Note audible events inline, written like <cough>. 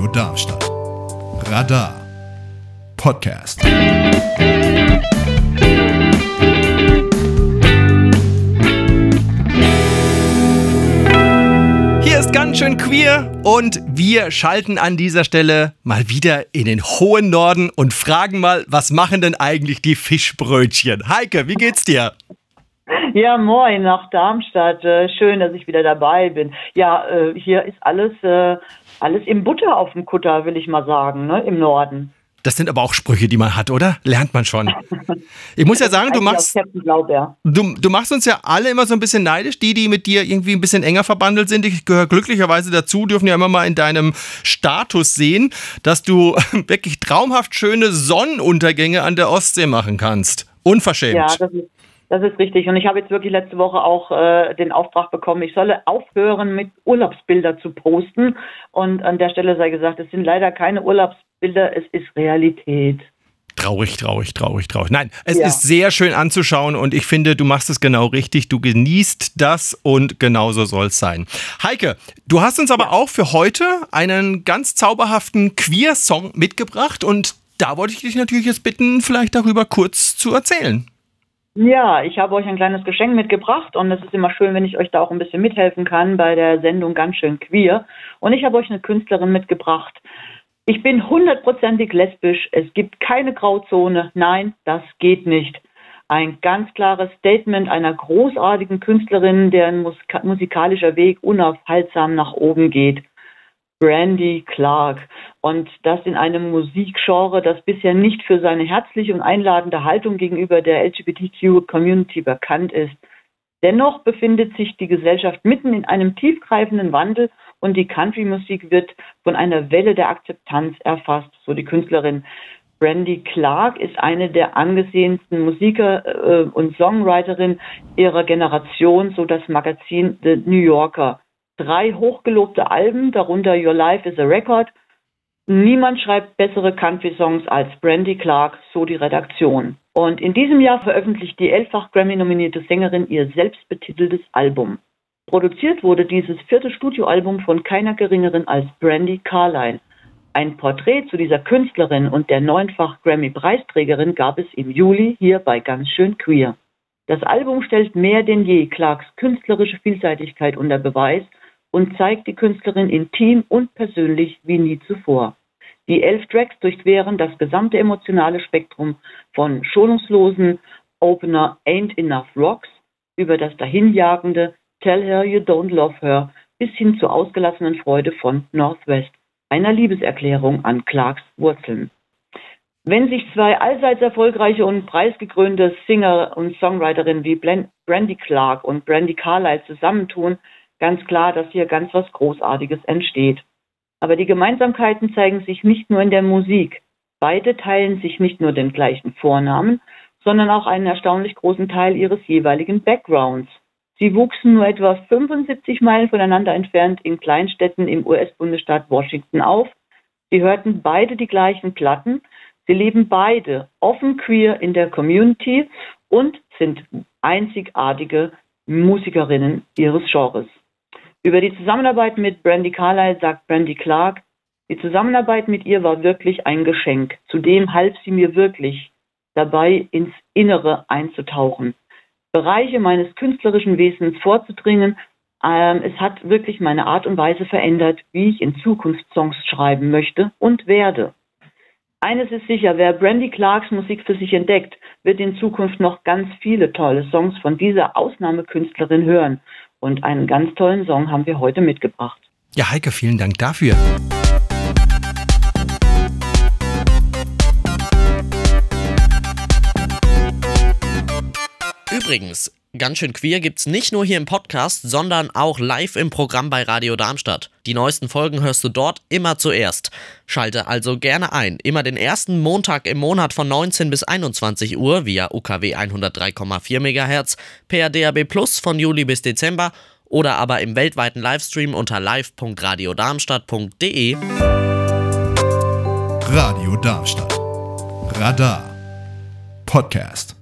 Radio Darmstadt. Radar Podcast. Hier ist ganz schön queer und wir schalten an dieser Stelle mal wieder in den hohen Norden und fragen mal, was machen denn eigentlich die Fischbrötchen? Heike, wie geht's dir? Ja, moin nach Darmstadt. Äh, Schön, dass ich wieder dabei bin. Ja, äh, hier ist alles, äh, alles im Butter auf dem Kutter, will ich mal sagen, ne, im Norden. Das sind aber auch Sprüche, die man hat, oder? Lernt man schon. Ich muss ja <laughs> sagen, du machst, du, du machst uns ja alle immer so ein bisschen neidisch. Die, die mit dir irgendwie ein bisschen enger verbandelt sind, ich gehöre glücklicherweise dazu, dürfen ja immer mal in deinem Status sehen, dass du <laughs> wirklich traumhaft schöne Sonnenuntergänge an der Ostsee machen kannst. Unverschämt. Ja, das ist, das ist richtig. Und ich habe jetzt wirklich letzte Woche auch äh, den Auftrag bekommen, ich solle aufhören, mit Urlaubsbilder zu posten. Und an der Stelle sei gesagt, es sind leider keine Urlaubsbilder, es ist Realität. Traurig, traurig, traurig, traurig. Nein, es Ja. ist sehr schön anzuschauen und ich finde, du machst es genau richtig. Du genießt das und genauso soll es sein. Heike, du hast uns aber auch für heute einen ganz zauberhaften Queer-Song mitgebracht und da wollte ich dich natürlich jetzt bitten, vielleicht darüber kurz zu erzählen. Ja, ich habe euch ein kleines Geschenk mitgebracht und es ist immer schön, wenn ich euch da auch ein bisschen mithelfen kann bei der Sendung Ganz schön queer. Und ich habe euch eine Künstlerin mitgebracht. Ich bin hundertprozentig lesbisch. Es gibt keine Grauzone. Nein, das geht nicht. Ein ganz klares Statement einer großartigen Künstlerin, deren musika- musikalischer Weg unaufhaltsam nach oben geht. Brandy Clark. Und das in einem Musikgenre, das bisher nicht für seine herzliche und einladende Haltung gegenüber der LGBTQ-Community bekannt ist. Dennoch befindet sich die Gesellschaft mitten in einem tiefgreifenden Wandel und die Country-Musik wird von einer Welle der Akzeptanz erfasst, so die Künstlerin. Brandy Clark ist eine der angesehensten Musiker äh, und Songwriterin ihrer Generation, so das Magazin The New Yorker. Drei hochgelobte Alben, darunter Your Life is a Record. Niemand schreibt bessere Country-Songs als Brandy Clark, so die Redaktion. Und in diesem Jahr veröffentlicht die elffach Grammy-nominierte Sängerin ihr selbstbetiteltes Album. Produziert wurde dieses vierte Studioalbum von keiner geringeren als Brandy Carlile. Ein Porträt zu dieser Künstlerin und der neunfach Grammy-Preisträgerin gab es im Juli hier bei Ganz schön queer. Das Album stellt mehr denn je Clarks künstlerische Vielseitigkeit unter Beweis und zeigt die Künstlerin intim und persönlich wie nie zuvor. Die elf Tracks durchqueren das gesamte emotionale Spektrum von schonungslosen Opener Ain't Enough Rocks über das dahinjagende Tell Her You Don't Love Her bis hin zur ausgelassenen Freude von Northwest, einer Liebeserklärung an Clarks Wurzeln. Wenn sich zwei allseits erfolgreiche und preisgekrönte Singer und Songwriterinnen wie Brandy Clark und Brandy Carlile zusammentun, ganz klar, dass hier ganz was Großartiges entsteht. Aber die Gemeinsamkeiten zeigen sich nicht nur in der Musik. Beide teilen sich nicht nur den gleichen Vornamen, sondern auch einen erstaunlich großen Teil ihres jeweiligen Backgrounds. Sie wuchsen nur etwa 75 Meilen voneinander entfernt in Kleinstädten im US-Bundesstaat Washington auf. Sie hörten beide die gleichen Platten. Sie leben beide offen queer in der Community und sind einzigartige Musikerinnen ihres Genres. Über die Zusammenarbeit mit Brandy Carlile sagt Brandy Clark, die Zusammenarbeit mit ihr war wirklich ein Geschenk. Zudem half sie mir wirklich dabei, ins Innere einzutauchen, Bereiche meines künstlerischen Wesens vorzudringen. Ähm, es hat wirklich meine Art und Weise verändert, wie ich in Zukunft Songs schreiben möchte und werde. Eines ist sicher, wer Brandy Clarks Musik für sich entdeckt, wird in Zukunft noch ganz viele tolle Songs von dieser Ausnahmekünstlerin hören. Und einen ganz tollen Song haben wir heute mitgebracht. Ja, Heike, vielen Dank dafür. Übrigens, ganz schön queer gibt's nicht nur hier im Podcast, sondern auch live im Programm bei Radio Darmstadt. Die neuesten Folgen hörst du dort immer zuerst. Schalte also gerne ein. Immer den ersten Montag im Monat von 19 bis 21 Uhr via UKW 103,4 MHz, per DAB Plus von Juli bis Dezember oder aber im weltweiten Livestream unter live.radiodarmstadt.de. Radio Darmstadt. Radar Podcast.